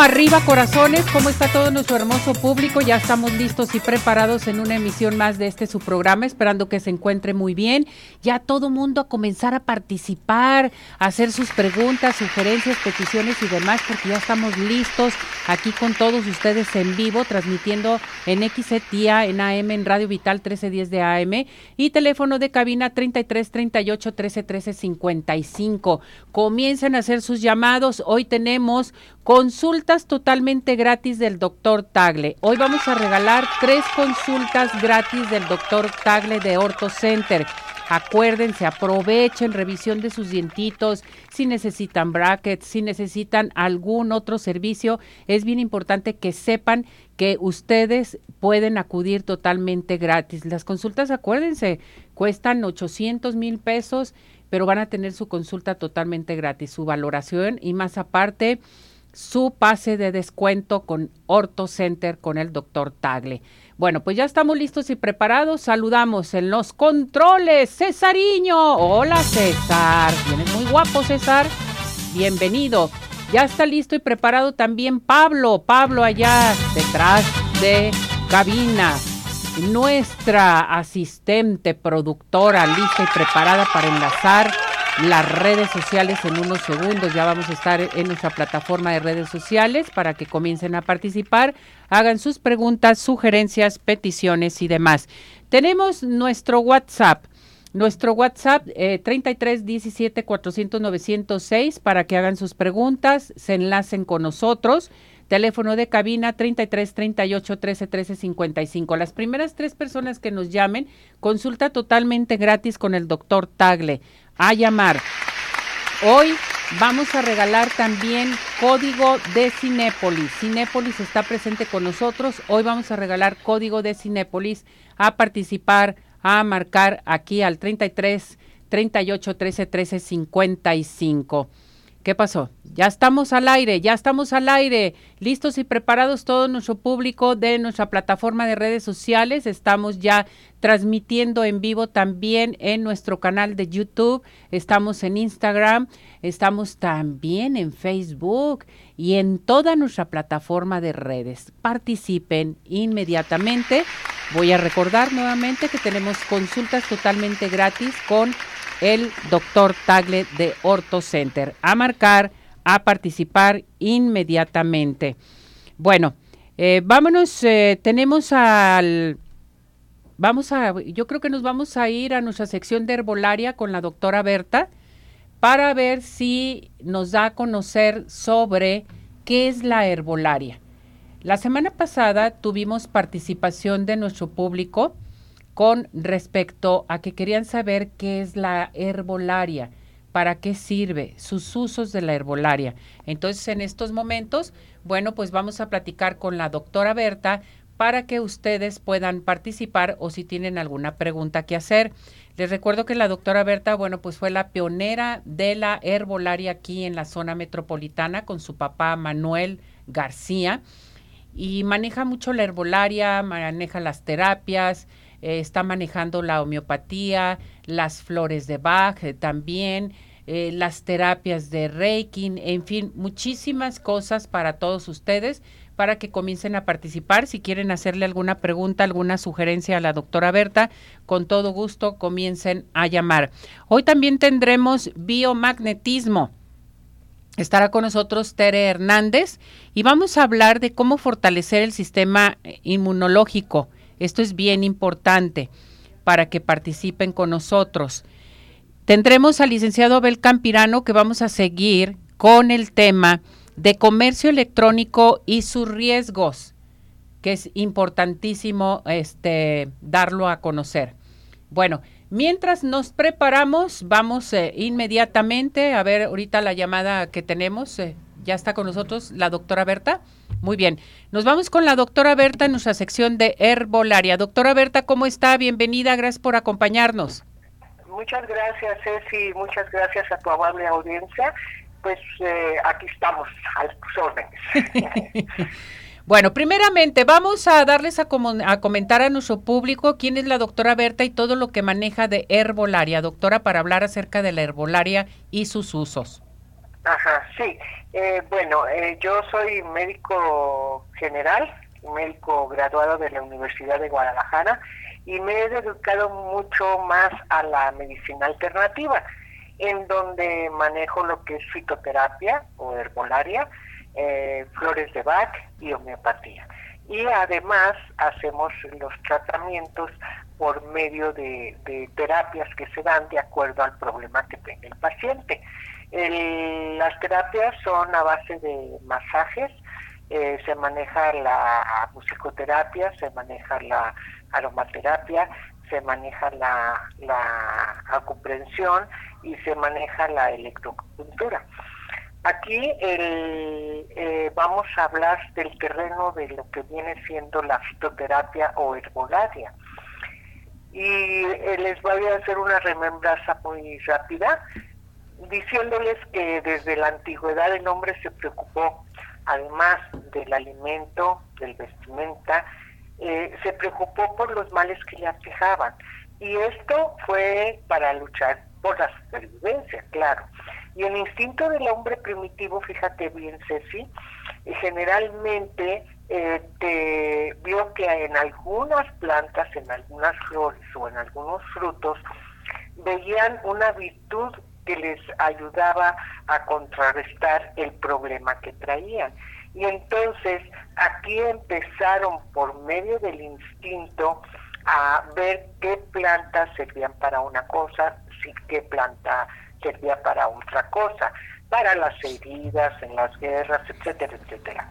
Arriba corazones, ¿cómo está todo nuestro hermoso público? Ya estamos listos y preparados en una emisión más de este su programa, esperando que se encuentre muy bien. Ya todo mundo a comenzar a participar, a hacer sus preguntas, sugerencias, peticiones y demás, porque ya estamos listos aquí con todos ustedes en vivo, transmitiendo en XETIA, en AM, en Radio Vital 1310 de AM y teléfono de cabina 33 38 13 13 55. Comiencen a hacer sus llamados. Hoy tenemos consultas totalmente gratis del doctor Tagle. Hoy vamos a regalar tres consultas gratis del doctor Tagle de Orto Center. Acuérdense, aprovechen revisión de sus dientitos, si necesitan brackets, si necesitan algún otro servicio, es bien importante que sepan que ustedes pueden acudir totalmente gratis. Las consultas, acuérdense, cuestan 800 mil pesos pero van a tener su consulta totalmente gratis, su valoración y más aparte su pase de descuento con Orto Center con el doctor Tagle. Bueno, pues ya estamos listos y preparados. Saludamos en los controles, Cesariño. Hola César, vienes muy guapo César. Bienvenido. Ya está listo y preparado también Pablo. Pablo allá detrás de cabina nuestra asistente productora lista y preparada para enlazar las redes sociales en unos segundos. Ya vamos a estar en nuestra plataforma de redes sociales para que comiencen a participar, hagan sus preguntas, sugerencias, peticiones y demás. Tenemos nuestro WhatsApp. Nuestro WhatsApp eh, 33 17 400 906 para que hagan sus preguntas, se enlacen con nosotros. Teléfono de cabina 33 38 13 13 55. Las primeras tres personas que nos llamen, consulta totalmente gratis con el doctor Tagle. A llamar. Hoy vamos a regalar también código de Cinépolis. Cinépolis está presente con nosotros. Hoy vamos a regalar código de Cinépolis a participar, a marcar aquí al 33 38 13 13 55. ¿Qué pasó? Ya estamos al aire, ya estamos al aire, listos y preparados todo nuestro público de nuestra plataforma de redes sociales. Estamos ya transmitiendo en vivo también en nuestro canal de YouTube, estamos en Instagram, estamos también en Facebook y en toda nuestra plataforma de redes. Participen inmediatamente. Voy a recordar nuevamente que tenemos consultas totalmente gratis con el doctor Tagle de Orto Center. A marcar, a participar inmediatamente. Bueno, eh, vámonos, eh, tenemos al... Vamos a, yo creo que nos vamos a ir a nuestra sección de herbolaria con la doctora Berta para ver si nos da a conocer sobre qué es la herbolaria. La semana pasada tuvimos participación de nuestro público con respecto a que querían saber qué es la herbolaria, para qué sirve, sus usos de la herbolaria. Entonces, en estos momentos, bueno, pues vamos a platicar con la doctora Berta para que ustedes puedan participar o si tienen alguna pregunta que hacer. Les recuerdo que la doctora Berta, bueno, pues fue la pionera de la herbolaria aquí en la zona metropolitana con su papá Manuel García y maneja mucho la herbolaria, maneja las terapias, eh, está manejando la homeopatía, las flores de Bach eh, también, eh, las terapias de Reiki, en fin, muchísimas cosas para todos ustedes para que comiencen a participar. Si quieren hacerle alguna pregunta, alguna sugerencia a la doctora Berta, con todo gusto comiencen a llamar. Hoy también tendremos biomagnetismo. Estará con nosotros Tere Hernández y vamos a hablar de cómo fortalecer el sistema inmunológico esto es bien importante para que participen con nosotros. Tendremos al licenciado Abel Campirano que vamos a seguir con el tema de comercio electrónico y sus riesgos, que es importantísimo este, darlo a conocer. Bueno, mientras nos preparamos, vamos eh, inmediatamente a ver ahorita la llamada que tenemos. Eh, ya está con nosotros la doctora Berta. Muy bien. Nos vamos con la doctora Berta en nuestra sección de herbolaria. Doctora Berta, ¿cómo está? Bienvenida, gracias por acompañarnos. Muchas gracias, Ceci, muchas gracias a tu amable audiencia. Pues eh, aquí estamos, a tus órdenes. Bueno, primeramente vamos a darles a, a, comentar a nuestro público quién es la doctora Berta y todo lo que maneja de herbolaria, doctora, para hablar acerca de la herbolaria y sus usos. Ajá, sí. Eh, bueno, eh, yo soy médico general, médico graduado de la Universidad de Guadalajara y me he dedicado mucho más a la medicina alternativa, en donde manejo lo que es fitoterapia o herbolaria, eh, flores de Bach y homeopatía. Y además hacemos los tratamientos por medio de, de terapias que se dan de acuerdo al problema que tenga el paciente las terapias son a base de masajes, eh, se maneja la musicoterapia, se maneja la aromaterapia, se maneja la, la y se maneja la electropuntura. Aquí eh, vamos a hablar del terreno de lo que viene siendo la fitoterapia o herbolaria. Y eh, les voy a hacer una remembranza muy rápida diciéndoles que desde la antigüedad el hombre se preocupó, además del alimento, del vestimenta, eh, se preocupó por los males que le aquejaban. Y esto fue para luchar por la supervivencia, claro. Y el instinto del hombre primitivo, fíjate bien, Ceci, eh, generalmente eh, te vio que en algunas plantas, en algunas flores o en algunos frutos, veían una virtud que les ayudaba a contrarrestar el problema que traían. Y entonces aquí empezaron por medio del instinto a ver qué plantas servían para una cosa, si qué planta servía para otra cosa, para las heridas, en las guerras, etcétera, etcétera.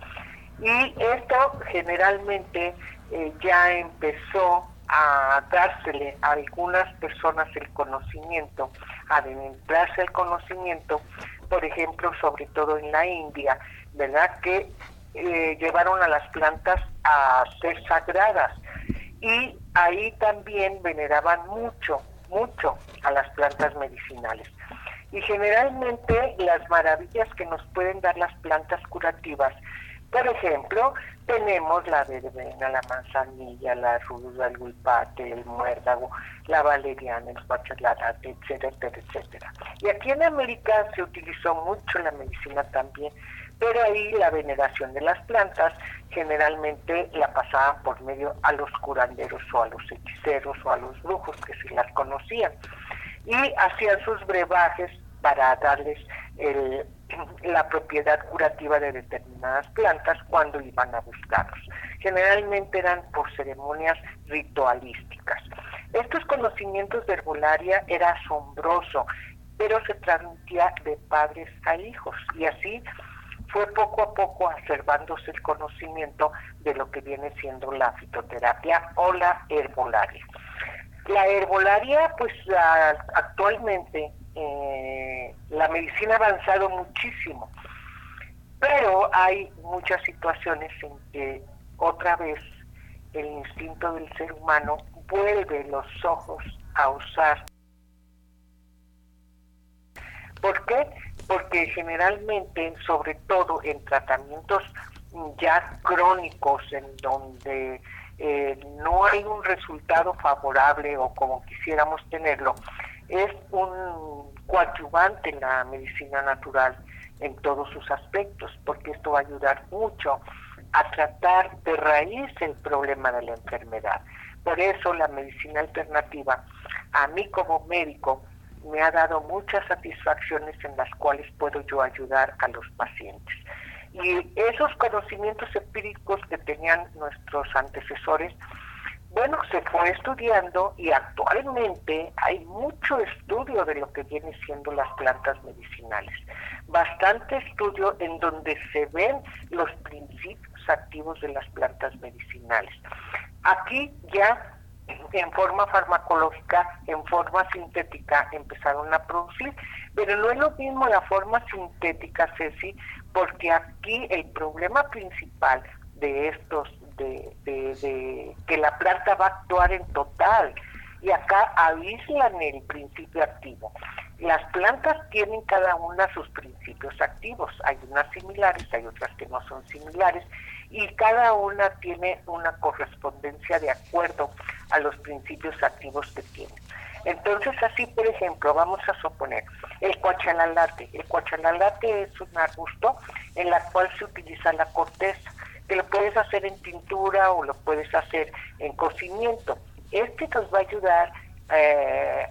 Y esto generalmente eh, ya empezó a dársele a algunas personas el conocimiento, a adentrarse el conocimiento, por ejemplo, sobre todo en la India, ¿verdad? Que eh, llevaron a las plantas a ser sagradas y ahí también veneraban mucho, mucho a las plantas medicinales. Y generalmente las maravillas que nos pueden dar las plantas curativas por ejemplo, tenemos la verbena, la manzanilla, la ruda, el guipate, el muérdago, la valeriana, el pachalarate, etcétera, etcétera. Y aquí en América se utilizó mucho la medicina también, pero ahí la veneración de las plantas generalmente la pasaban por medio a los curanderos o a los hechiceros o a los brujos que sí las conocían. Y hacían sus brebajes para darles el la propiedad curativa de determinadas plantas cuando iban a buscarlos. Generalmente eran por ceremonias ritualísticas. Estos conocimientos de herbolaria era asombroso, pero se transmitía de padres a hijos y así fue poco a poco acervándose el conocimiento de lo que viene siendo la fitoterapia o la herbolaria. La herbolaria, pues actualmente eh, la medicina ha avanzado muchísimo, pero hay muchas situaciones en que otra vez el instinto del ser humano vuelve los ojos a usar. ¿Por qué? Porque generalmente, sobre todo en tratamientos ya crónicos, en donde eh, no hay un resultado favorable o como quisiéramos tenerlo, es un coadyuvante en la medicina natural en todos sus aspectos, porque esto va a ayudar mucho a tratar de raíz el problema de la enfermedad. Por eso la medicina alternativa, a mí como médico, me ha dado muchas satisfacciones en las cuales puedo yo ayudar a los pacientes. Y esos conocimientos empíricos que tenían nuestros antecesores, bueno, se fue estudiando y actualmente hay mucho estudio de lo que viene siendo las plantas medicinales. Bastante estudio en donde se ven los principios activos de las plantas medicinales. Aquí ya en forma farmacológica, en forma sintética, empezaron a producir. Pero no es lo mismo la forma sintética, Ceci, porque aquí el problema principal de estos, de, que la planta va a actuar en total, y acá aíslan el principio activo. Las plantas tienen cada una sus principios activos, hay unas similares, hay otras que no son similares, y cada una tiene una correspondencia de acuerdo a los principios activos que tiene. Entonces, así, por ejemplo, vamos a suponer el cuachalalate. El cuachalalate es un arbusto en la cual se utiliza la corteza, que lo puedes hacer en tintura o lo puedes hacer en cocimiento. Este nos va a ayudar eh,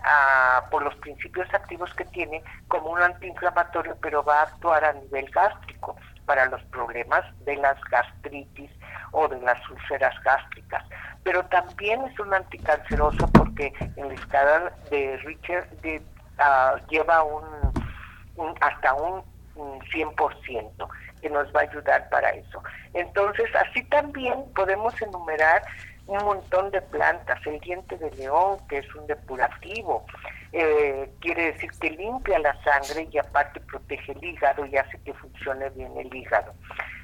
por los principios activos que tiene como un antiinflamatorio, pero va a actuar a nivel gástrico para los problemas de las gastritis o de las úlceras gástricas. Pero también es un anticanceroso porque en la escala de Richard ah, lleva un, hasta un, 100% que nos va a ayudar para eso. Entonces, así también podemos enumerar un montón de plantas, el diente de león, que es un depurativo, eh, quiere decir que limpia la sangre y aparte protege el hígado y hace que funcione bien el hígado.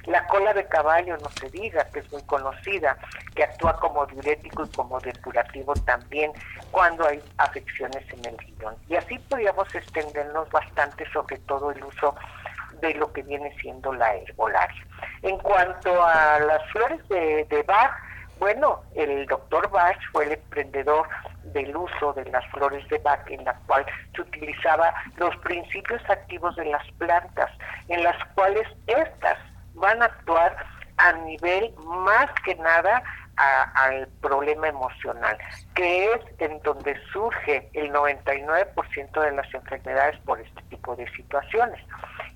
La cola de caballo, no se diga, que es muy conocida, que actúa como diurético y como depurativo también cuando hay afecciones en el riñón. Y así podríamos extendernos bastante sobre todo el uso de lo que viene siendo la herbolaria. En cuanto a las flores de, de Bach, bueno, el doctor Bach fue el emprendedor del uso de las flores de Bach, en la cual se utilizaba los principios activos de las plantas, en las cuales estas van a actuar a nivel más que nada al problema emocional, que es en donde surge el 99% de las enfermedades por este tipo de situaciones.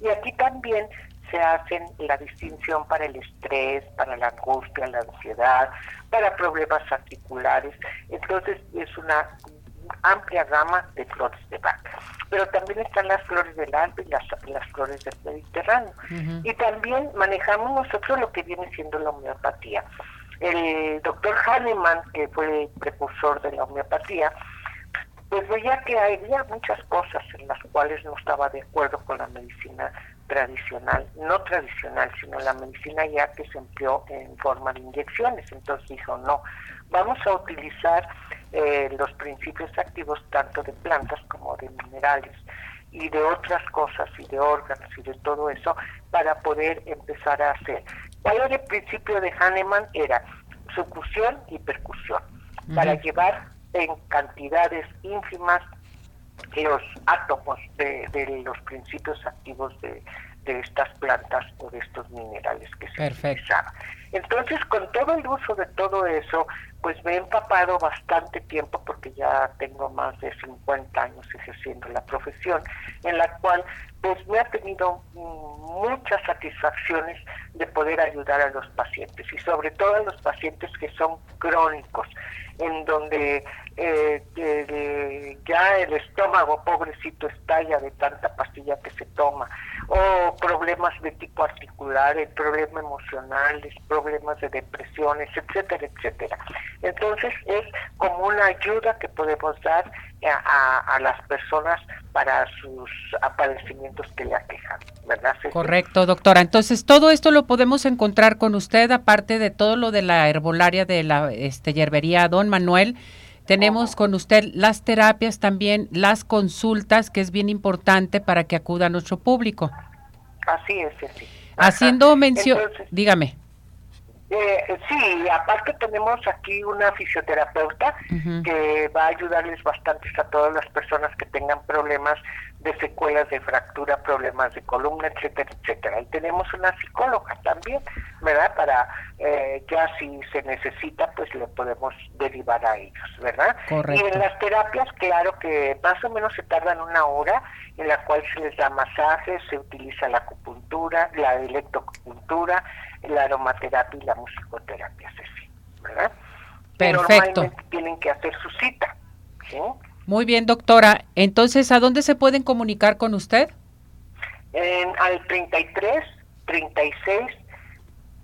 Y aquí también se hacen la distinción para el estrés, para la angustia, la ansiedad, para problemas articulares. Entonces es una amplia gama de flores de vaca. Pero también están las flores del Alpe y las, las flores del Mediterráneo. Y también manejamos nosotros lo que viene siendo la homeopatía. El doctor Hahnemann, que fue el precursor de la homeopatía, pues veía que había muchas cosas en las cuales no estaba de acuerdo con la medicina tradicional, no tradicional, sino la medicina ya que se empleó en forma de inyecciones. Entonces dijo, no, vamos a utilizar eh, los principios activos tanto de plantas como de minerales y de otras cosas y de órganos y de todo eso para poder empezar a hacer. ¿Cuál era el principio de Hahnemann? Era sucusión y percusión, para llevar en cantidades ínfimas los átomos de, los principios activos de, estas plantas o de estos minerales que se Perfecto. Entonces, con todo el uso de todo eso, pues me he empapado bastante tiempo porque ya tengo más de 50 años ejerciendo la profesión, en la cual pues me ha tenido muchas satisfacciones de poder ayudar a los pacientes y sobre todo a los pacientes que son crónicos, en donde eh, ya el estómago pobrecito estalla de tanta pastilla que se toma, o problemas de tipo articular, el problema emocional, problemas de depresiones, etcétera, etcétera. Entonces es como una ayuda que podemos dar a, a las personas para sus aparecimientos que le aquejan, ¿verdad? Correcto, doctora. Entonces, todo esto lo podemos encontrar con usted, aparte de todo lo de la herbolaria de la este, yerbería Don Manuel. Tenemos con usted las terapias también, las consultas, que es bien importante para que acuda a nuestro público. Así es, sí. Haciendo mención, dígame. Eh, sí, aparte tenemos aquí una fisioterapeuta que va a ayudarles bastante a todas las personas que tengan problemas de secuelas de fractura, problemas de columna, etcétera, etcétera. Y tenemos una psicóloga también, ¿verdad? Para eh, ya si se necesita, pues le podemos derivar a ellos, ¿verdad? Y en las terapias, claro que más o menos se tardan una hora, en la cual se les da masajes, se utiliza la acupuntura, la electroacupuntura, la aromaterapia y la musicoterapia, ¿verdad? Perfecto. normalmente tienen que hacer su cita. Muy bien, doctora. Entonces, ¿a dónde se pueden comunicar con usted? En, al 33 36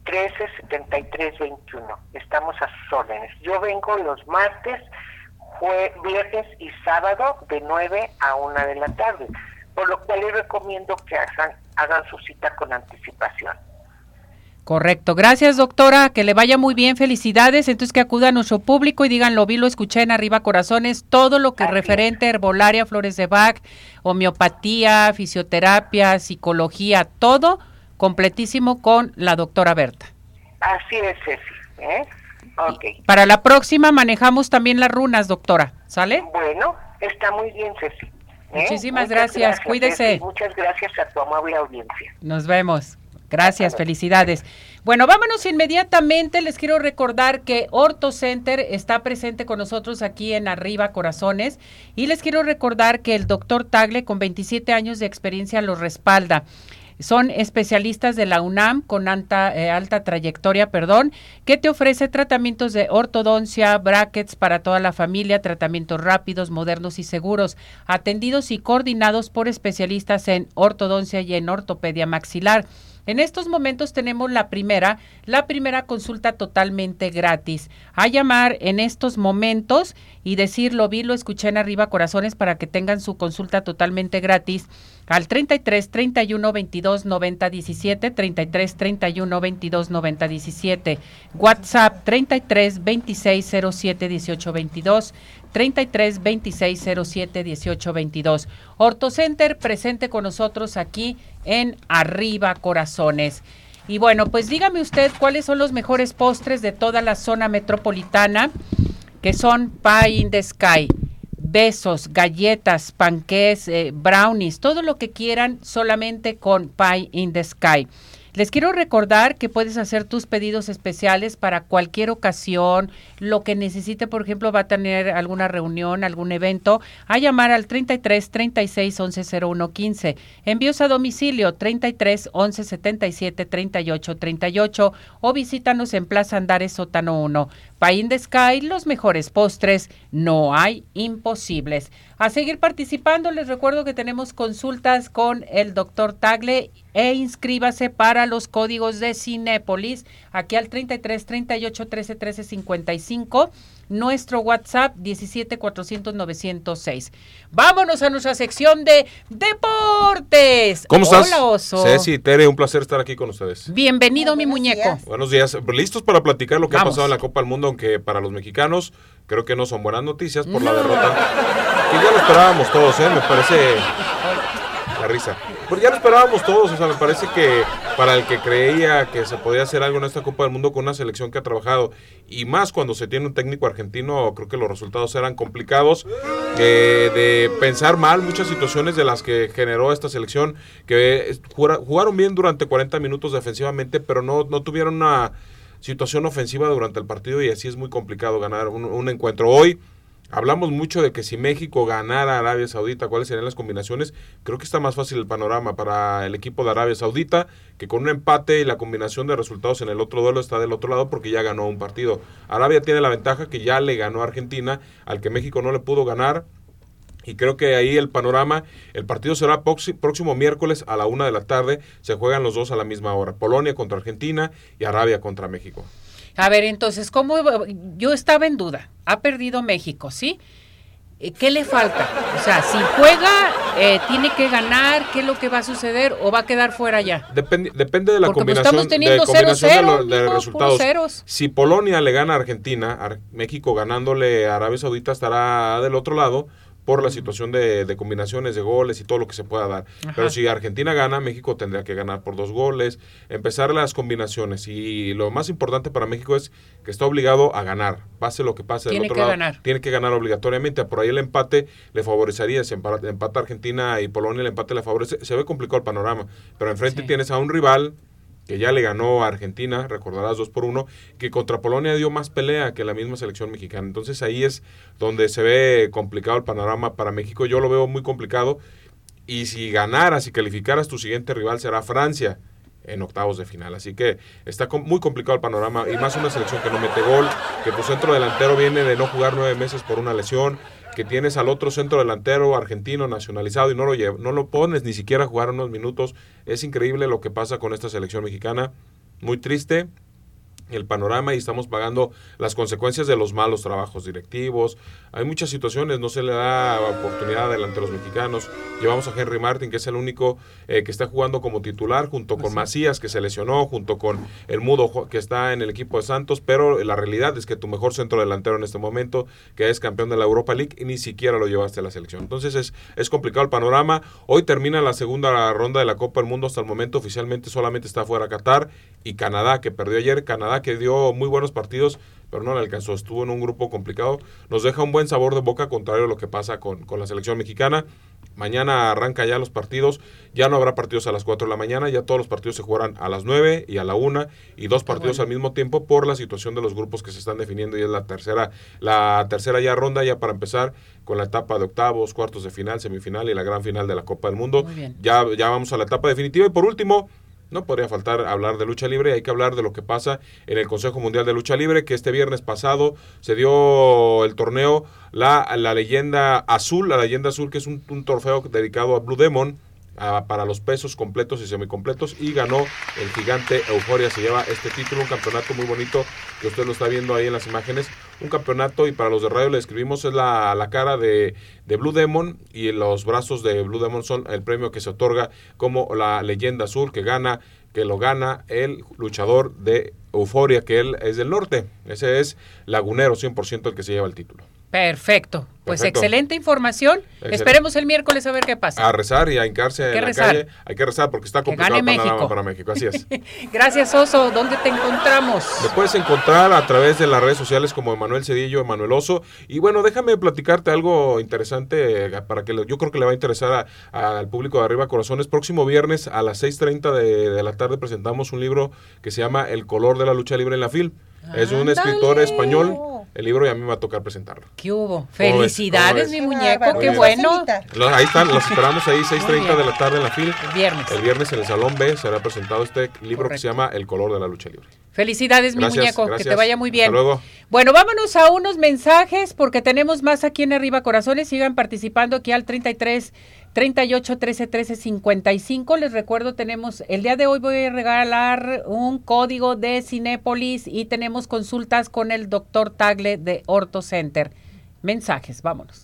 13 73 21. Estamos a sus órdenes. Yo vengo los martes, jue viernes y sábado de 9 a 1 de la tarde, por lo cual les recomiendo que hagan, hagan su cita con anticipación. Correcto. Gracias, doctora. Que le vaya muy bien. Felicidades. Entonces, que acuda a nuestro público y digan, lo vi, lo escuché en Arriba Corazones. Todo lo que es referente a herbolaria, flores de Bach, homeopatía, fisioterapia, psicología, todo completísimo con la doctora Berta. Así es, Ceci. ¿eh? Okay. Para la próxima manejamos también las runas, doctora. ¿Sale? Bueno, está muy bien, Ceci. ¿eh? Muchísimas gracias. Cuídese. Muchas gracias a tu amable audiencia. Nos vemos. Gracias, felicidades. Bueno, vámonos inmediatamente. Les quiero recordar que Orto Center está presente con nosotros aquí en Arriba Corazones y les quiero recordar que el doctor Tagle con 27 años de experiencia los respalda. Son especialistas de la UNAM con alta, eh, alta trayectoria, perdón, que te ofrece tratamientos de ortodoncia, brackets para toda la familia, tratamientos rápidos, modernos y seguros, atendidos y coordinados por especialistas en ortodoncia y en ortopedia maxilar. En estos momentos tenemos la primera, la primera consulta totalmente gratis. A llamar en estos momentos y decir lo vi, lo escuché en arriba corazones para que tengan su consulta totalmente gratis al 33 31 22 90 17 33 31 22 90 17 WhatsApp 33 26 07 18 22 33 26 07 18 22 Ortocenter presente con nosotros aquí en Arriba Corazones. Y bueno, pues dígame usted cuáles son los mejores postres de toda la zona metropolitana, que son Pie in the Sky, besos, galletas, panqués, eh, brownies, todo lo que quieran solamente con Pie in the Sky. Les quiero recordar que puedes hacer tus pedidos especiales para cualquier ocasión, lo que necesite, por ejemplo, va a tener alguna reunión, algún evento, a llamar al 33 36 11 01 15. Envíos a domicilio 33 11 77 38 38 o visítanos en Plaza Andares Sótano 1. Pain de Sky, los mejores postres, no hay imposibles. A seguir participando, les recuerdo que tenemos consultas con el doctor Tagle e inscríbase para los códigos de Cinépolis aquí al 33 38 13 13 55 nuestro WhatsApp 17 400 906. Vámonos a nuestra sección de deportes. ¿Cómo estás? Hola, Oso. Ceci, Tere, un placer estar aquí con ustedes. Bienvenido, mi muñeco. Buenos días. ¿Listos para platicar lo que ha pasado en la Copa del Mundo? Aunque para los mexicanos creo que no son buenas noticias por la derrota. Que ya lo esperábamos todos, ¿eh? Me parece risa. Pues ya lo esperábamos todos, o sea, me parece que para el que creía que se podía hacer algo en esta Copa del Mundo con una selección que ha trabajado, y más cuando se tiene un técnico argentino, creo que los resultados eran complicados, eh, de pensar mal muchas situaciones de las que generó esta selección, que jugaron bien durante 40 minutos defensivamente, pero no, no tuvieron una situación ofensiva durante el partido y así es muy complicado ganar un encuentro. Hoy Hablamos mucho de que si México ganara a Arabia Saudita, cuáles serían las combinaciones. Creo que está más fácil el panorama para el equipo de Arabia Saudita, que con un empate y la combinación de resultados en el otro duelo está del otro lado porque ya ganó un partido. Arabia tiene la ventaja que ya le ganó a Argentina, al que México no le pudo ganar. Y creo que ahí el panorama, el partido será próximo miércoles a la una de la tarde. Se juegan los dos a la misma hora. Polonia contra Argentina y Arabia contra México. A ver, entonces, ¿cómo? Yo estaba en duda. Ha perdido México, ¿sí? Eh, ¿Qué le falta? O sea, si juega, eh, tiene que ganar, ¿qué es lo que va a suceder o va a quedar fuera ya? Depende, depende de la Porque pues, combinación, estamos teniendo de, combinación 0 de, de mijo, resultados. ceros. Si Polonia le gana a Argentina, Ar- México ganándole a Arabia Saudita estará del otro lado por la situación de, de combinaciones de goles y todo lo que se pueda dar. Ajá. Pero si Argentina gana, México tendría que ganar por dos goles, empezar las combinaciones. Y lo más importante para México es que está obligado a ganar, pase lo que pase del Tiene otro que lado. ganar. Tiene que ganar obligatoriamente. Por ahí el empate le favorecería. Si empa- empata Argentina y Polonia, el empate le favorece. Se ve complicado el panorama. Pero enfrente Sí. tienes a un rival que ya le ganó a Argentina, recordarás 2 por 1, que contra Polonia dio más pelea que la misma selección mexicana. Entonces ahí es donde se ve complicado el panorama para México. Yo lo veo muy complicado. Y si ganaras y calificaras, tu siguiente rival será Francia en octavos de final. Así que está muy complicado el panorama y más una selección que no mete gol, que tu centro delantero viene de no jugar nueve meses por una lesión, que tienes al otro centro delantero argentino nacionalizado y no lo, no lo pones ni siquiera a jugar unos minutos. Es increíble lo que pasa con esta selección mexicana. Muy triste, el panorama y estamos pagando las consecuencias de los malos trabajos directivos. Hay muchas situaciones, no se le da oportunidad delante de los mexicanos. Llevamos a Henry Martin, que es el único eh, que está jugando como titular, junto con Macías, que se lesionó, junto con el Mudo, que está en el equipo de Santos, pero la realidad es que tu mejor centro delantero en este momento, que es campeón de la Europa League, ni siquiera lo llevaste a la selección. Entonces es, es complicado el panorama. Hoy termina la segunda ronda de la Copa del Mundo, hasta el momento oficialmente solamente está fuera Qatar y Canadá, que perdió ayer. Canadá que dio muy buenos partidos, pero no le alcanzó. Estuvo en un grupo complicado. Nos deja un buen sabor de boca, contrario a lo que pasa con, la selección mexicana. Mañana arranca ya los partidos. Ya no habrá partidos a las 4 de la mañana. Ya todos los partidos se jugarán a las 9 y a la 1 y dos partidos al mismo tiempo por la situación de los grupos que se están definiendo. Y es la tercera, la tercera ya ronda ya para empezar con la etapa de octavos, cuartos de final, semifinal y la gran final de la Copa del Mundo. Ya, ya vamos a la etapa definitiva. Y por último, no podría faltar hablar de lucha libre, hay que hablar de lo que pasa en el Consejo Mundial de Lucha Libre, que este viernes pasado se dio el torneo La, la Leyenda Azul, la Leyenda Azul, que es un, un trofeo dedicado a Blue Demon, para los pesos completos y semicompletos y ganó el gigante Euforia. Se lleva este título, un campeonato muy bonito que usted lo está viendo ahí en las imágenes. Un campeonato y para los de radio le escribimos es la, la cara de, de, Blue Demon y los brazos de Blue Demon son el premio que se otorga como la leyenda azul que gana, que lo gana el luchador de Euforia, que él es del norte. Ese es Lagunero 100% el que se lleva el título. Perfecto. Pues excelente información. Esperemos el miércoles a ver qué pasa. A rezar y a hincarse en la calle. Hay que rezar porque está complicado el panorama para México. Así es. Gracias, Oso. ¿Dónde te encontramos? Me puedes encontrar a través de las redes sociales como Emanuel Cedillo, Emanuel Oso. Y bueno, déjame platicarte algo interesante eh, para que yo creo que le va a interesar al público de Arriba Corazones. Próximo viernes a las 6.30 de, de la tarde presentamos un libro que se llama El color de la lucha libre en la FIL. Es un escritor español el libro y a mí me va a tocar presentarlo. ¿Qué hubo? Felicidades, mi muñeco, qué bueno. ahí están, los esperamos ahí, 6.30 de la tarde en la fila. El viernes. El viernes en el Salón B será presentado este libro que se llama El color de la lucha libre. Felicidades, mi muñeco, que te vaya muy bien. Hasta luego. Bueno, vámonos a unos mensajes porque tenemos más aquí en Arriba Corazones. Sigan participando aquí al 33 38 13 13 55. Les recuerdo, tenemos el día de hoy voy a regalar un código de Cinépolis y tenemos consultas con el doctor Tagle de Orto Center. Mensajes, vámonos.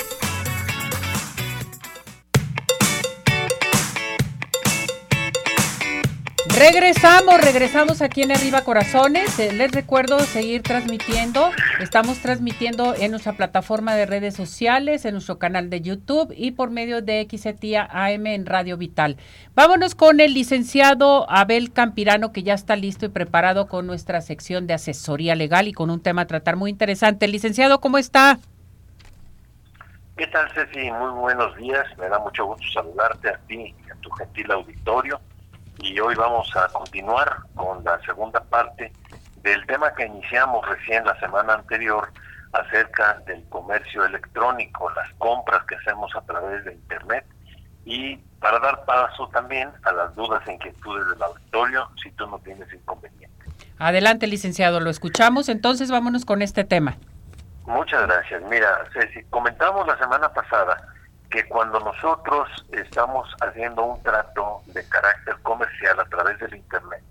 Regresamos, regresamos aquí en Arriba Corazones. Eh, les recuerdo seguir transmitiendo. Estamos transmitiendo en nuestra plataforma de redes sociales, en nuestro canal de YouTube y por medio de XETIA AM en Radio Vital. Vámonos con el licenciado Abel Campirano, que ya está listo y preparado con nuestra sección de asesoría legal y con un tema a tratar muy interesante. Licenciado, ¿cómo está? ¿Qué tal, Ceci? Muy buenos días. Me da mucho gusto saludarte a ti y a tu gentil auditorio y hoy vamos a continuar con la segunda parte del tema que iniciamos recién la semana anterior acerca del comercio electrónico, las compras que hacemos a través de Internet y para dar paso también a las dudas e inquietudes del auditorio si tú no tienes inconveniente. Adelante, licenciado, lo escuchamos, entonces vámonos con este tema. Muchas gracias. Mira, Ceci, comentamos la semana pasada que cuando nosotros estamos haciendo un trato de carácter comercial a través del Internet,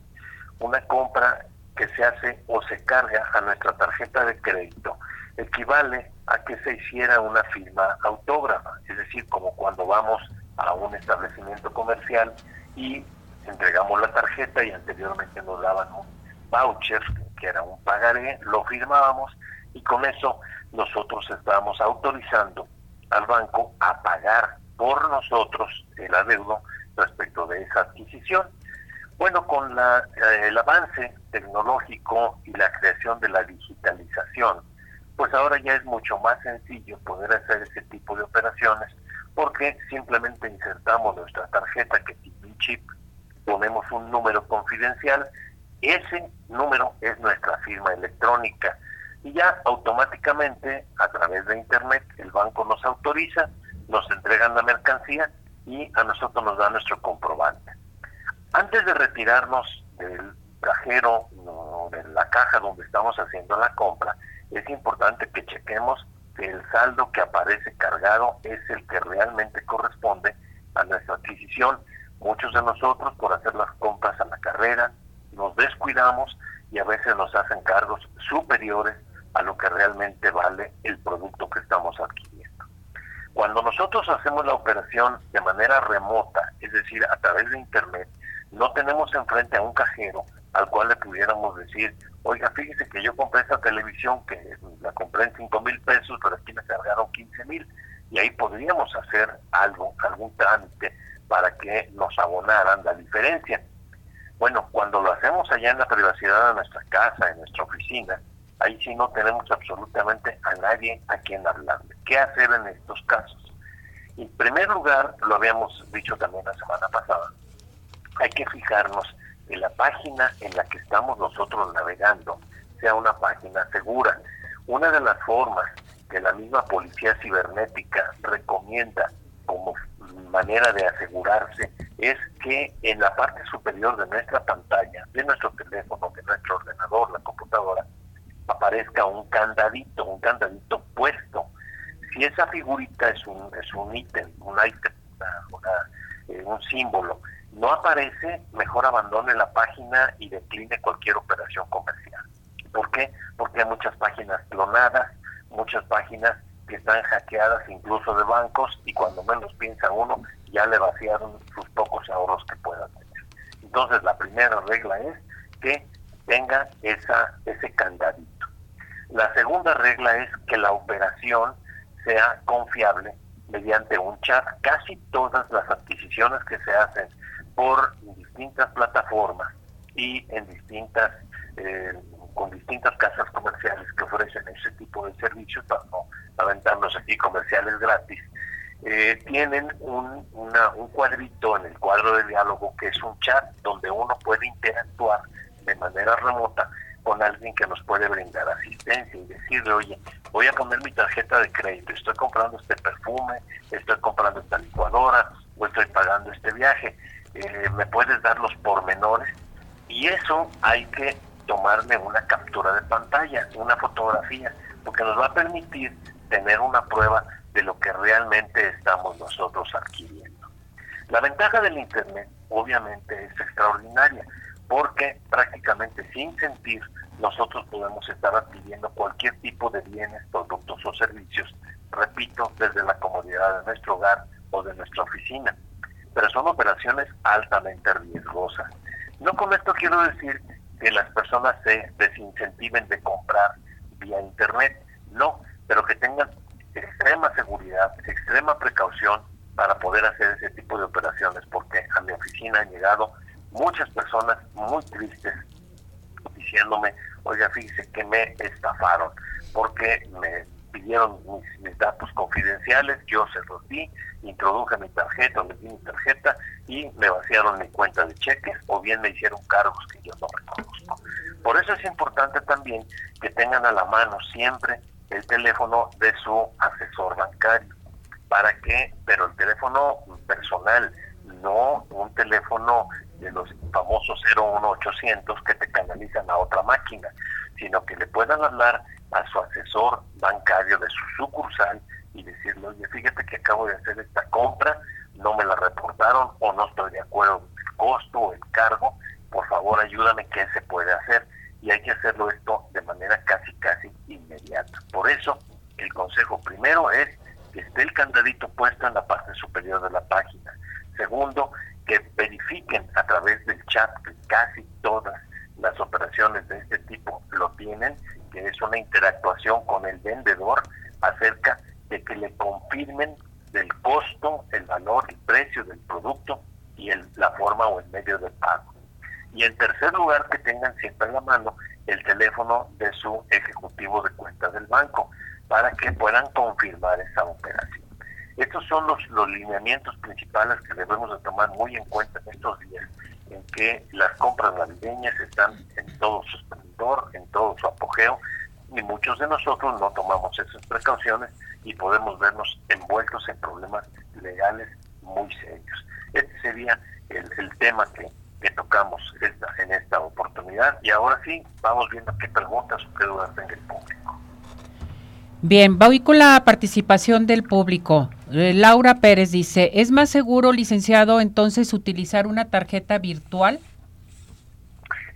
una compra que se hace o se carga a nuestra tarjeta de crédito, equivale a que se hiciera una firma autógrafa, es decir, como cuando vamos a un establecimiento comercial y entregamos la tarjeta y anteriormente nos daban un voucher, que era un pagaré, lo firmábamos y con eso nosotros estábamos autorizando al banco a pagar por nosotros el adeudo respecto de esa adquisición. Bueno, con la, eh, el avance tecnológico y la creación de la digitalización, pues ahora ya es mucho más sencillo poder hacer ese tipo de operaciones porque simplemente insertamos nuestra tarjeta que tiene un chip, ponemos un número confidencial, ese número es nuestra firma electrónica y ya automáticamente a través de internet el banco nos autoriza, nos entregan la mercancía y a nosotros nos da nuestro comprobante. Antes de retirarnos del cajero o de la caja donde estamos haciendo la compra, es importante que chequemos que el saldo que aparece cargado es el que realmente corresponde a nuestra adquisición. Muchos de nosotros por hacer las compras a la carrera nos descuidamos y a veces nos hacen cargos superiores a lo que realmente vale el producto que estamos adquiriendo. Cuando nosotros hacemos la operación de manera remota, es decir, a través de Internet, no tenemos enfrente a un cajero al cual le pudiéramos decir, oiga, fíjese que yo compré esta televisión que la compré en 5 mil pesos, pero aquí me cargaron 15 mil, y ahí podríamos hacer algo, algún trámite para que nos abonaran la diferencia. Bueno, cuando lo hacemos allá en la privacidad de nuestra casa, en nuestra oficina, ahí sí no tenemos absolutamente a nadie a quien hablarle. ¿Qué hacer en estos casos? En primer lugar, lo habíamos dicho también la semana pasada, hay que fijarnos que la página en la que estamos nosotros navegando sea una página segura. Una de las formas que la misma policía cibernética recomienda como manera de asegurarse es que en la parte superior de nuestra pantalla, de nuestro teléfono, de nuestro ordenador, la computadora, aparezca un candadito, un candadito puesto. Si esa figurita es un, es un ítem, un ítem, eh, un símbolo, no aparece, mejor abandone la página y decline cualquier operación comercial. ¿Por qué? Porque hay muchas páginas clonadas, muchas páginas que están hackeadas incluso de bancos y cuando menos piensa uno ya le vaciaron sus pocos ahorros que pueda tener. Entonces la primera regla es que tenga esa, ese candadito. La segunda regla es que la operación sea confiable mediante un chat. Casi todas las adquisiciones que se hacen por distintas plataformas y en distintas eh, con distintas casas comerciales que ofrecen ese tipo de servicios para no aventarnos aquí comerciales gratis eh, tienen un, un cuadrito en el cuadro de diálogo que es un chat donde uno puede interactuar de manera remota con alguien que nos puede brindar asistencia y decirle, oye, voy a poner mi tarjeta de crédito, estoy comprando este perfume, estoy comprando esta licuadora o estoy pagando este viaje, eh, me puedes dar los pormenores y eso hay que tomarle una captura de pantalla, una fotografía, porque nos va a permitir tener una prueba de lo que realmente estamos nosotros adquiriendo. La ventaja del Internet obviamente es extraordinaria porque prácticamente sin sentir nosotros podemos estar adquiriendo cualquier tipo de bienes, productos o servicios, repito, desde la comodidad de nuestro hogar o de nuestra oficina. Pero son operaciones altamente riesgosas. No con esto quiero decir que las personas se desincentiven de comprar vía Internet, no, pero que tengan extrema seguridad, extrema precaución para poder hacer ese tipo de operaciones, porque a mi oficina han llegado muchas personas muy tristes diciéndome, oiga, fíjese que me estafaron, porque me pidieron mis, datos confidenciales, yo se los di, introduje mi tarjeta, les di mi tarjeta y me vaciaron mi cuenta de cheques o bien me hicieron cargos que yo no reconozco. Por eso es importante también que tengan a la mano siempre el teléfono de su asesor bancario. ¿Para qué? Pero el teléfono personal, no un teléfono de los famosos 01800 que te canalizan a otra máquina, sino que le puedan hablar a su asesor bancario de su sucursal y decirle, oye, fíjate que acabo de hacer esta compra, no me la reportaron o no estoy de acuerdo con el costo o el cargo, por favor ayúdame, ¿qué se puede hacer? Y hay que hacerlo esto de manera casi, casi inmediata. Por eso, el consejo primero es que esté el candadito puesto en la parte superior de la página. Segundo, que verifiquen a través del chat que casi todas las operaciones de este tipo lo tienen, que es una interactuación con el vendedor acerca de que le confirmen del costo, el valor, el precio del producto y la forma o el medio de pago. Y en tercer lugar, que tengan siempre en la mano el teléfono de su ejecutivo de cuenta del banco para que puedan confirmar esa operación. Estos son los, los lineamientos principales que debemos de tomar muy en cuenta en estos días en que las compras navideñas están en todo su esplendor, en todo su apogeo, y muchos de nosotros no tomamos esas precauciones y podemos vernos envueltos en problemas legales muy serios. Este sería el, tema que, que tocamos en esta oportunidad y ahora sí vamos viendo qué preguntas o qué dudas tenga el público. Bien, voy con la participación del público. Eh, Laura Pérez dice, ¿es más seguro, licenciado, entonces utilizar una tarjeta virtual?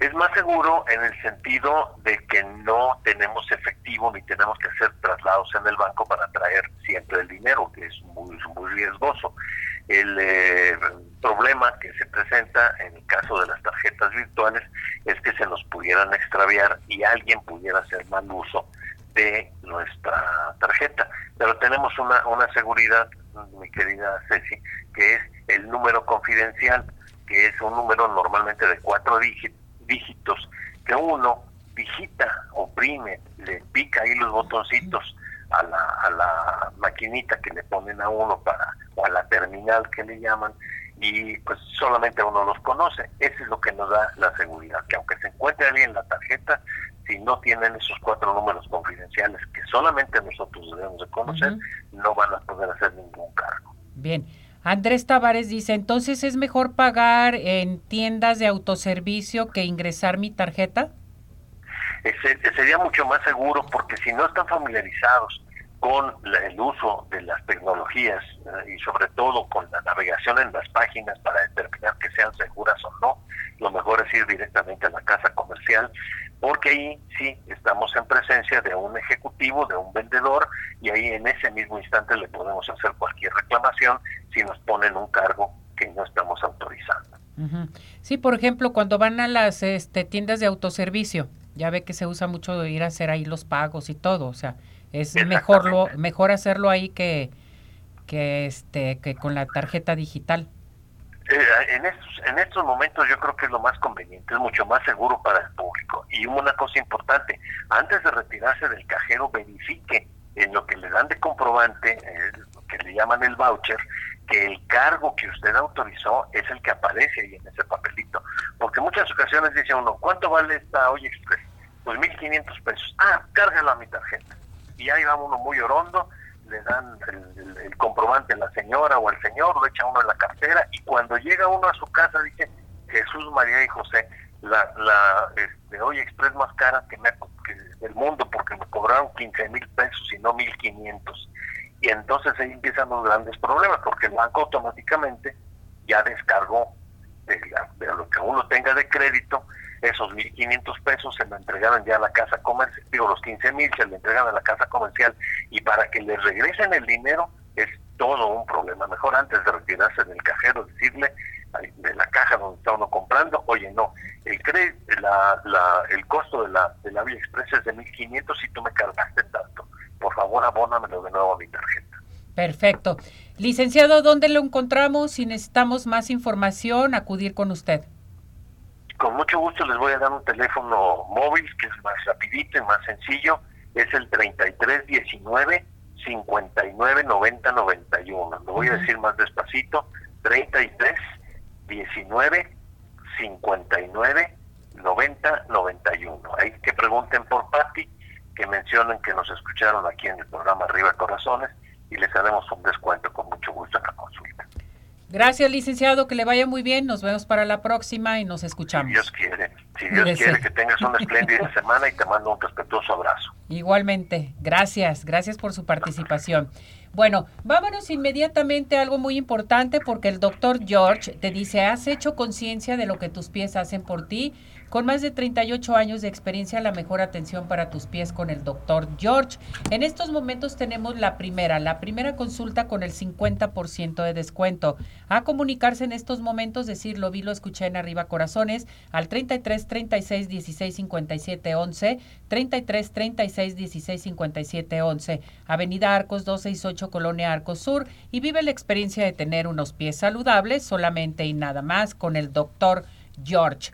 Es más seguro en el sentido de que no tenemos efectivo ni tenemos que hacer traslados en el banco para traer siempre el dinero, que es muy, riesgoso. El eh, problema que se presenta en el caso de las tarjetas virtuales es que se nos pudieran extraviar y alguien pudiera hacer mal uso de nuestra tarjeta. Pero tenemos una, una seguridad, mi querida Ceci, que es el número confidencial, que es un número normalmente de cuatro dígitos, que uno digita, oprime, le pica ahí los botoncitos a la, a la maquinita que le ponen a uno para, o a la terminal que le llaman, y pues solamente uno los conoce. Eso es lo que nos da la seguridad, que aunque se encuentre alguien en la tarjeta, si no tienen esos cuatro números confidenciales que solamente nosotros debemos de conocer, no van a poder hacer ningún cargo. Bien. Andrés Tavares dice, entonces es mejor pagar en tiendas de autoservicio que ingresar mi tarjeta? sería mucho más seguro porque si no están familiarizados con el uso de las tecnologías eh, y sobre todo con la navegación en las páginas para determinar que sean seguras o no, lo mejor es ir directamente a la casa comercial porque ahí sí estamos en presencia de un ejecutivo, de un vendedor, y ahí en ese mismo instante le podemos hacer cualquier reclamación si nos ponen un cargo que no estamos autorizando. Sí, por ejemplo, cuando van a las este, tiendas de autoservicio, ya ve que se usa mucho ir a hacer ahí los pagos y todo, o sea, es mejor lo, mejor hacerlo ahí que que este que con la tarjeta digital. Eh, en, estos, en estos momentos yo creo que es lo más conveniente, es mucho más seguro para el público. Y una cosa importante, antes de retirarse del cajero, verifique en lo que le dan de comprobante, eh, que le llaman el voucher, que el cargo que usted autorizó es el que aparece ahí en ese papelito. Porque muchas ocasiones dice uno, ¿cuánto vale esta Oye Express? Pues 1.500 pesos. Ah, cárgalo a mi tarjeta. Y ahí va uno muy orondo le dan el, comprobante a la señora o al señor, lo echa uno en la cartera y cuando llega uno a su casa dice Jesús, María y José, la, la este, hoy Express más cara que, me, que del mundo porque me cobraron 15 mil pesos y no 1500. Y entonces ahí empiezan los grandes problemas porque el banco automáticamente ya descargó de, lo que uno tenga de crédito, esos 1.500 pesos se lo entregaron ya a la casa comercial, digo, los 15.000 se le entregan a la casa comercial y para que les regresen el dinero es todo un problema. Mejor antes de retirarse del cajero decirle de la caja donde está uno comprando, oye, no, el la, la, el costo de la, de la Express es de 1.500 y tú me cargaste tanto. Por favor, abónamelo de nuevo a mi tarjeta. Perfecto. Licenciado, ¿dónde lo encontramos? Si necesitamos más información, acudir con usted. Con mucho gusto les voy a dar un teléfono móvil que es más rapidito y más sencillo. Es el 3319 59 90 91. Lo voy a decir más despacito. 33 19 59 90 91. Ahí que pregunten por Patti, que mencionen que nos escucharon aquí en el programa Arriba Corazones y les haremos un descuento con mucho gusto en la consulta. Gracias, licenciado, que le vaya muy bien. Nos vemos para la próxima y nos escuchamos. Si Dios quiere, si Dios quiere que tengas una espléndida semana y te mando un respetuoso abrazo. Igualmente, gracias, gracias por su participación. Bueno, vámonos inmediatamente a algo muy importante porque el doctor George te dice, ¿has hecho conciencia de lo que tus pies hacen por ti? Con más de 38 años de experiencia, la mejor atención para tus pies con el doctor George. En estos momentos tenemos la primera, la primera consulta con el 50% de descuento. A comunicarse en estos momentos, decir lo vi, lo escuché en arriba corazones al 33 36 16 57 11, 33 36 16 57 11, Avenida Arcos 268 Colonia Arcos Sur y vive la experiencia de tener unos pies saludables solamente y nada más con el doctor George.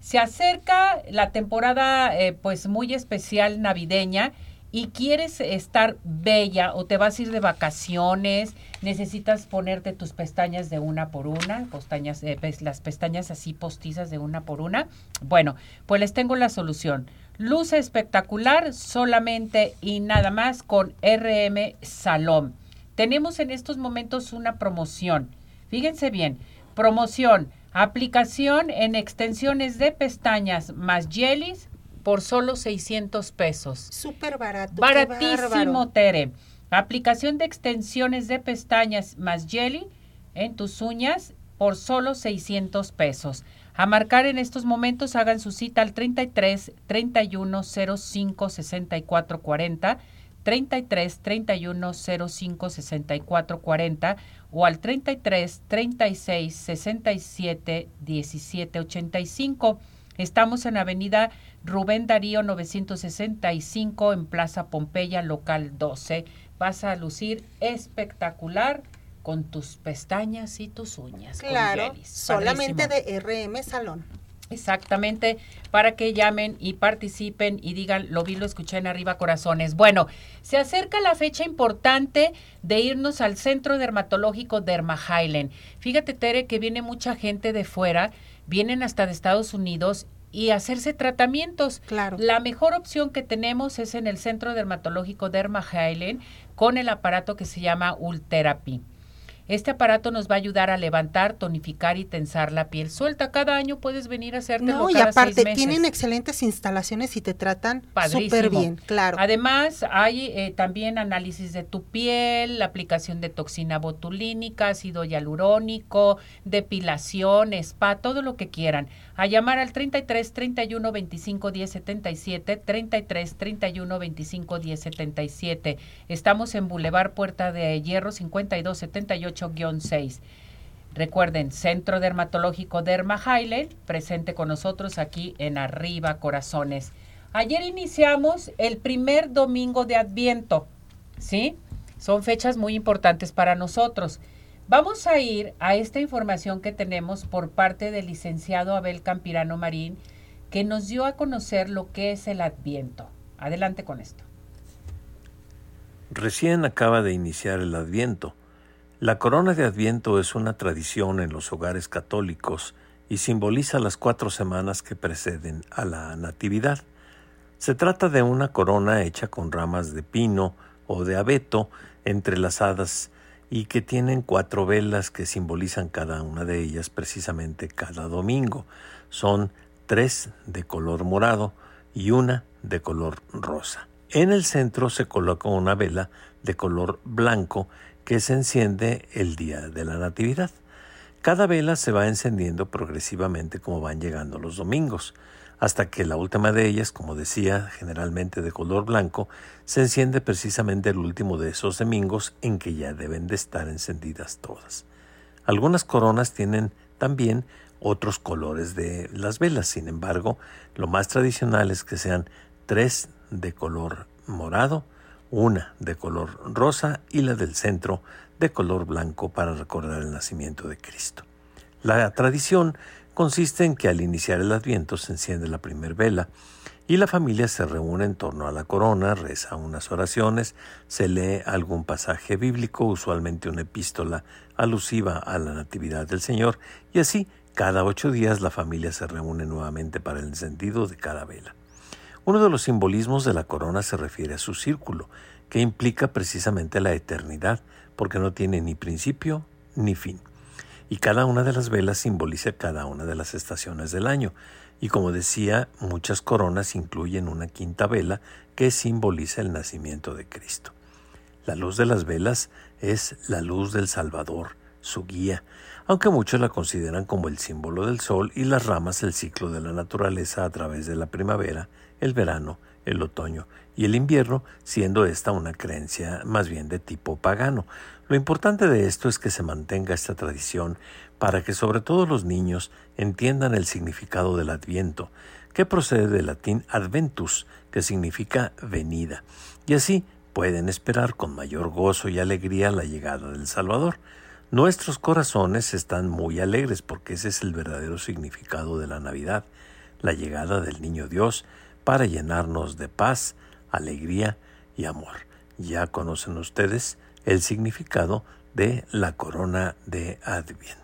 Se acerca la temporada eh, pues muy especial navideña y quieres estar bella o te vas a ir de vacaciones, necesitas ponerte tus pestañas de una por una, pestañas, eh, las pestañas así postizas de una por una. Bueno, pues les tengo la solución. Luz espectacular solamente y nada más con RM Salón. Tenemos en estos momentos una promoción. Fíjense bien, promoción Aplicación en extensiones de pestañas más jellies por solo 600 pesos. Súper barato. Baratísimo, Tere. Aplicación de extensiones de pestañas más jelly en tus uñas por solo 600 pesos. A marcar en estos momentos, hagan su cita al 33 31 05 64 40 33 31 05 64 40 o al 33 36 67 17 85. Estamos en Avenida Rubén Darío 965 en Plaza Pompeya, local 12. Vas a lucir espectacular con tus pestañas y tus uñas. Claro, solamente de RM Salón. Exactamente, para que llamen y participen y digan, lo vi, lo escuché en arriba corazones. Bueno, se acerca la fecha importante de irnos al Centro Dermatológico Derma Highland. Fíjate, Tere, que viene mucha gente de fuera, vienen hasta de Estados Unidos y hacerse tratamientos. Claro. La mejor opción que tenemos es en el Centro Dermatológico Derma Highland con el aparato que se llama Ultherapy. Este aparato nos va a ayudar a levantar, tonificar y tensar la piel suelta. Cada año puedes venir a hacértelo no, y aparte tienen excelentes instalaciones y te tratan súper bien, claro. Además, hay eh, también análisis de tu piel, la aplicación de toxina botulínica, ácido hialurónico, depilación, spa, todo lo que quieran. A llamar al 33 31 25 10 77, 33 31 25 10 77. Estamos en Boulevard Puerta de Hierro 52 78 6 Recuerden, Centro Dermatológico Derma Highland, presente con nosotros aquí en Arriba Corazones. Ayer iniciamos el primer domingo de Adviento, ¿sí? Son fechas muy importantes para nosotros. Vamos a ir a esta información que tenemos por parte del licenciado Abel Campirano Marín, que nos dio a conocer lo que es el Adviento. Adelante con esto. Recién acaba de iniciar el Adviento la corona de Adviento es una tradición en los hogares católicos y simboliza las cuatro semanas que preceden a la Natividad. Se trata de una corona hecha con ramas de pino o de abeto entrelazadas y que tienen cuatro velas que simbolizan cada una de ellas precisamente cada domingo. Son tres de color morado y una de color rosa. En el centro se coloca una vela de color blanco que se enciende el día de la Natividad. Cada vela se va encendiendo progresivamente como van llegando los domingos, hasta que la última de ellas, como decía, generalmente de color blanco, se enciende precisamente el último de esos domingos en que ya deben de estar encendidas todas. Algunas coronas tienen también otros colores de las velas, sin embargo, lo más tradicional es que sean tres de color morado, una de color rosa y la del centro de color blanco para recordar el nacimiento de Cristo. La tradición consiste en que al iniciar el adviento se enciende la primer vela y la familia se reúne en torno a la corona, reza unas oraciones, se lee algún pasaje bíblico, usualmente una epístola alusiva a la Natividad del Señor, y así cada ocho días la familia se reúne nuevamente para el encendido de cada vela. Uno de los simbolismos de la corona se refiere a su círculo, que implica precisamente la eternidad, porque no tiene ni principio ni fin. Y cada una de las velas simboliza cada una de las estaciones del año. Y como decía, muchas coronas incluyen una quinta vela que simboliza el nacimiento de Cristo. La luz de las velas es la luz del Salvador, su guía, aunque muchos la consideran como el símbolo del sol y las ramas el ciclo de la naturaleza a través de la primavera, el verano, el otoño y el invierno, siendo esta una creencia más bien de tipo pagano. Lo importante de esto es que se mantenga esta tradición para que sobre todo los niños entiendan el significado del adviento, que procede del latín adventus, que significa venida, y así pueden esperar con mayor gozo y alegría la llegada del Salvador. Nuestros corazones están muy alegres porque ese es el verdadero significado de la Navidad, la llegada del Niño Dios para llenarnos de paz, alegría y amor. Ya conocen ustedes el significado de la corona de Adviento.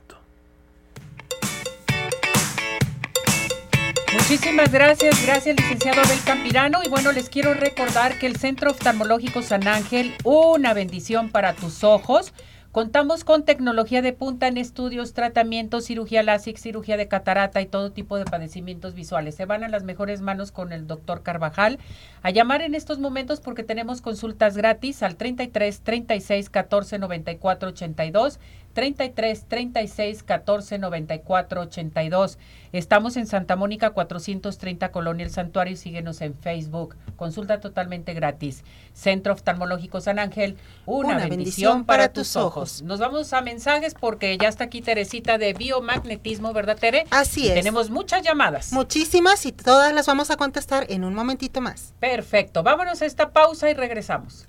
Muchísimas gracias, gracias licenciado Abel Campirano. Y bueno, les quiero recordar que el Centro Oftalmológico San Ángel, una bendición para tus ojos, Contamos con tecnología de punta en estudios, tratamientos, cirugía láser, cirugía de catarata y todo tipo de padecimientos visuales. Se van a las mejores manos con el doctor Carvajal. A llamar en estos momentos porque tenemos consultas gratis al 33 36 14 94 82 33 36 14 94 82. Estamos en Santa Mónica 430 Colonia El Santuario y síguenos en Facebook. Consulta totalmente gratis. Centro Oftalmológico San Ángel, una, bendición, para, tus ojos. Nos vamos a mensajes porque ya está aquí Teresita de biomagnetismo, ¿verdad, Tere? Así es. Tenemos muchas llamadas. Muchísimas y todas las vamos a contestar en un momentito más. Perfecto. Vámonos a esta pausa y regresamos.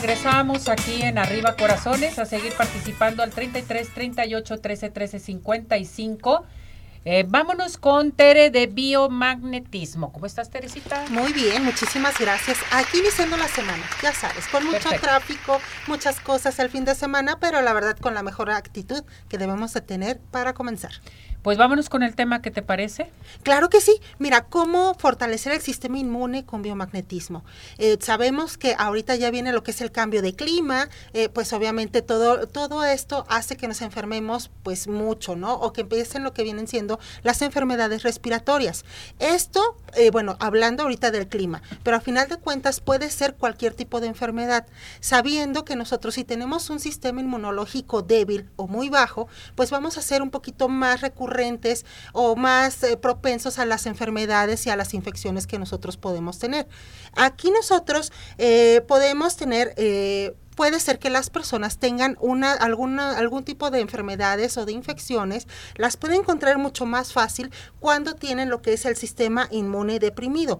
Regresamos, aquí en Arriba Corazones a seguir participando al 33 38 13 13 55. Eh, vámonos con Tere de biomagnetismo. ¿Cómo estás, Teresita? Muy bien, muchísimas gracias. Aquí iniciando la semana, ya sabes, con mucho tráfico, muchas cosas el fin de semana, pero la verdad con la mejor actitud que debemos de tener para comenzar. Pues vámonos con el tema que te parece. Claro que sí. Mira, cómo fortalecer el sistema inmune con biomagnetismo. Eh, sabemos que ahorita ya viene lo que es el cambio de clima, eh, pues obviamente todo, todo esto hace que nos enfermemos pues mucho, ¿no? O que empiecen lo que vienen siendo las enfermedades respiratorias. Esto, eh, bueno, hablando ahorita del clima, pero a final de cuentas puede ser cualquier tipo de enfermedad, sabiendo que nosotros si tenemos un sistema inmunológico débil o muy bajo, pues vamos a ser un poquito más recurrentes o más eh, propensos a las enfermedades y a las infecciones que nosotros podemos tener. Aquí nosotros eh, podemos tener... Eh, puede ser que las personas tengan una, algún tipo de enfermedades o de infecciones, las pueden encontrar mucho más fácil cuando tienen lo que es el sistema inmune deprimido.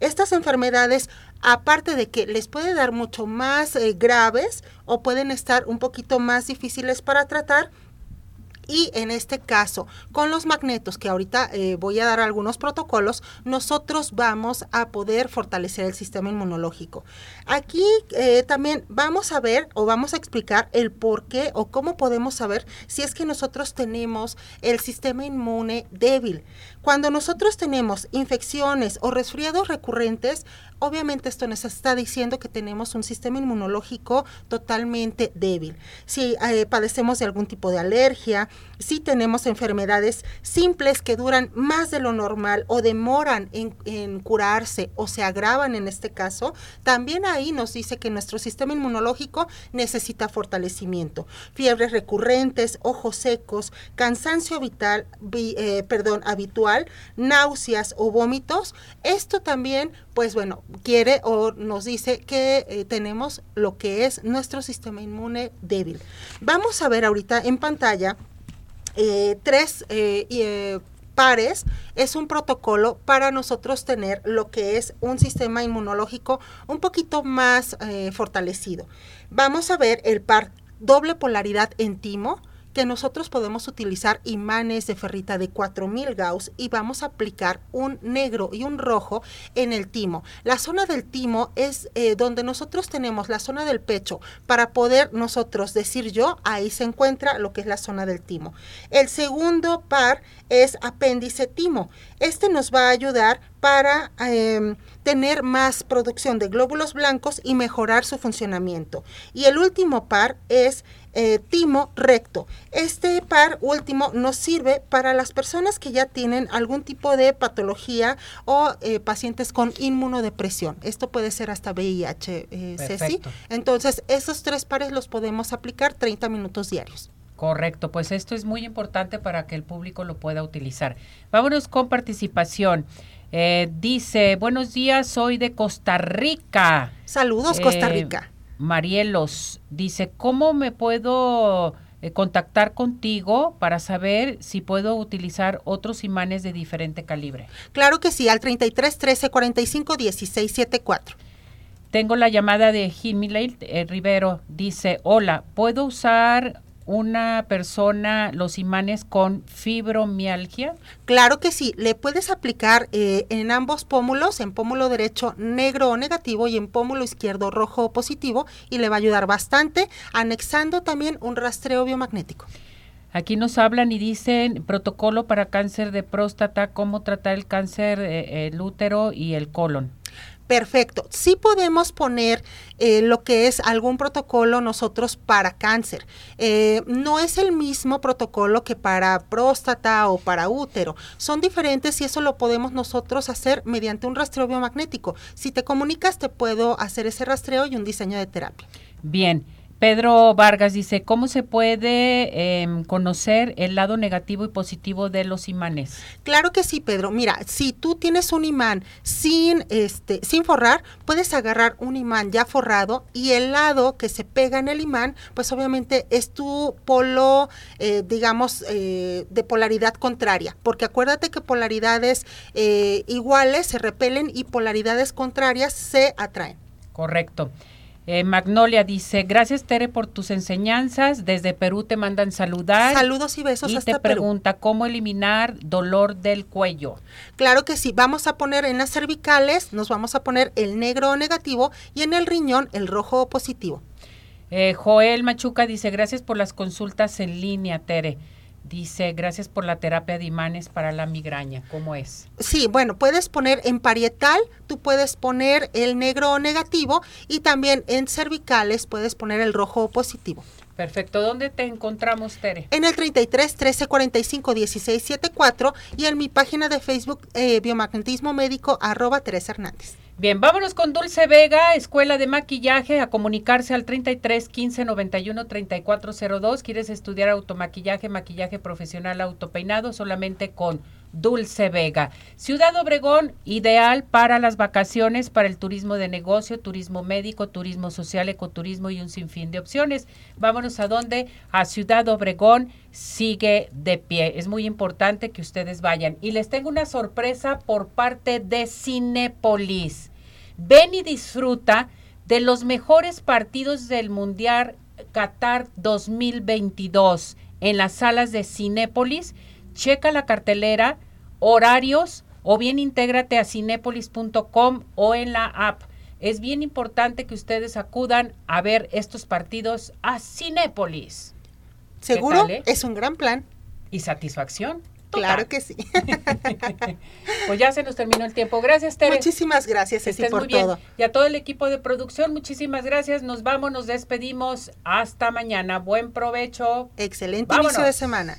Estas enfermedades, aparte de que les puede dar mucho más graves o pueden estar un poquito más difíciles para tratar, Y en este caso, con los magnetos, que ahorita eh, voy a dar algunos protocolos, nosotros vamos a poder fortalecer el sistema inmunológico. Aquí eh, también vamos a ver o vamos a explicar el por qué o cómo podemos saber si es que nosotros tenemos el sistema inmune débil. Cuando nosotros tenemos infecciones o resfriados recurrentes, obviamente esto nos está diciendo que tenemos un sistema inmunológico totalmente débil. Si eh, padecemos de algún tipo de alergia, si tenemos enfermedades simples que duran más de lo normal o demoran en, curarse o se agravan en este caso, también ahí nos dice que nuestro sistema inmunológico necesita fortalecimiento. Fiebres recurrentes, ojos secos, cansancio vital, eh, perdón, habitual, náuseas o vómitos. Esto también, pues bueno, quiere o nos dice que eh, tenemos lo que es nuestro sistema inmune débil. Vamos a ver ahorita en pantalla eh, tres eh, pares es un protocolo para nosotros tener lo que es un sistema inmunológico un poquito más fortalecido. Vamos a ver el par doble polaridad en timo, que nosotros podemos utilizar imanes de ferrita de 4000 Gauss y vamos a aplicar un negro y un rojo en el timo. La zona del timo es eh, donde nosotros tenemos la zona del pecho para poder nosotros decir yo, ahí se encuentra lo que es la zona del timo. El segundo par es apéndice timo. Este nos va a ayudar para em, tener más producción de glóbulos blancos y mejorar su funcionamiento. Y el último par es eh, timo recto. Este par último nos sirve para las personas que ya tienen algún tipo de patología o eh, pacientes con inmunodepresión. Esto puede ser hasta VIH, eh, Ceci. Entonces, esos tres pares los podemos aplicar 30 minutos diarios. Correcto, pues esto es muy importante para que el público lo pueda utilizar. Vámonos con participación. Eh, dice, buenos días, soy de Costa Rica. Saludos, Costa Rica. Marielos dice, ¿cómo me puedo eh, contactar contigo para saber si puedo utilizar otros imanes de diferente calibre? Claro que sí, al 33 13 45 16 74. Tengo la llamada de Jimmy eh, Rivero. Dice, hola, ¿puedo usar una persona los imanes con fibromialgia? Claro que sí, le puedes aplicar eh, en ambos pómulos, en pómulo derecho negro o negativo y en pómulo izquierdo rojo o positivo y le va a ayudar bastante, anexando también un rastreo biomagnético. Aquí nos hablan y dicen protocolo para cáncer de próstata, cómo tratar el cáncer, eh, el útero y el colon. Perfecto. Sí podemos poner eh, lo que es algún protocolo nosotros para cáncer. Eh, no es el mismo protocolo que para próstata o para útero. Son diferentes y eso lo podemos nosotros hacer mediante un rastreo biomagnético. Si te comunicas, te puedo hacer ese rastreo y un diseño de terapia. Bien. Pedro Vargas dice, ¿cómo se puede em, conocer el lado negativo y positivo de los imanes? Claro que sí, Pedro. Mira, si tú tienes un imán sin, este, sin forrar, puedes agarrar un imán ya forrado y el lado que se pega en el imán, pues obviamente es tu polo, eh, digamos, eh, de polaridad contraria. Porque acuérdate que polaridades eh, iguales se repelen y polaridades contrarias se atraen. Correcto. Eh, Magnolia dice, gracias Tere por tus enseñanzas. Desde Perú te mandan saludar. Saludos y besos. Y te pregunta, ¿cómo eliminar dolor del cuello? Claro que sí. Vamos a poner en las cervicales, nos vamos a poner el negro negativo y en el riñón el rojo positivo. Eh, Joel Machuca dice, gracias por las consultas en línea, Tere. Dice, gracias por la terapia de imanes para la migraña. ¿Cómo es? Sí, bueno, puedes poner en parietal, tú puedes poner el negro negativo y también en cervicales puedes poner el rojo positivo. Perfecto. ¿Dónde te encontramos, Tere? En el 33 13 45 16 74 y en mi página de Facebook eh, Biomagnetismo Médico arroba Teresa Hernández. Bien, vámonos con Dulce Vega, Escuela de Maquillaje, a comunicarse al 33 15 91 3402. ¿Quieres estudiar automaquillaje, maquillaje profesional, autopeinado? Solamente con Dulce Vega. Ciudad Obregón, ideal para las vacaciones, para el turismo de negocio, turismo médico, turismo social, ecoturismo y un sinfín de opciones. Vámonos a dónde? A Ciudad Obregón, sigue de pie. Es muy importante que ustedes vayan. Y les tengo una sorpresa por parte de Cinepolis. Ven y disfruta de los mejores partidos del Mundial Qatar 2022 en las salas de Cinépolis. Checa la cartelera, horarios o bien intégrate a cinépolis.com o en la app. Es bien importante que ustedes acudan a ver estos partidos a Cinépolis. Seguro, eh? es un gran plan. Y satisfacción. Claro que sí. pues ya se nos terminó el tiempo. Gracias, Tere. Muchísimas gracias, Ceci, por todo. Y a todo el equipo de producción, muchísimas gracias. Nos vamos, nos despedimos. Hasta mañana. Buen provecho. Excelente inicio de semana.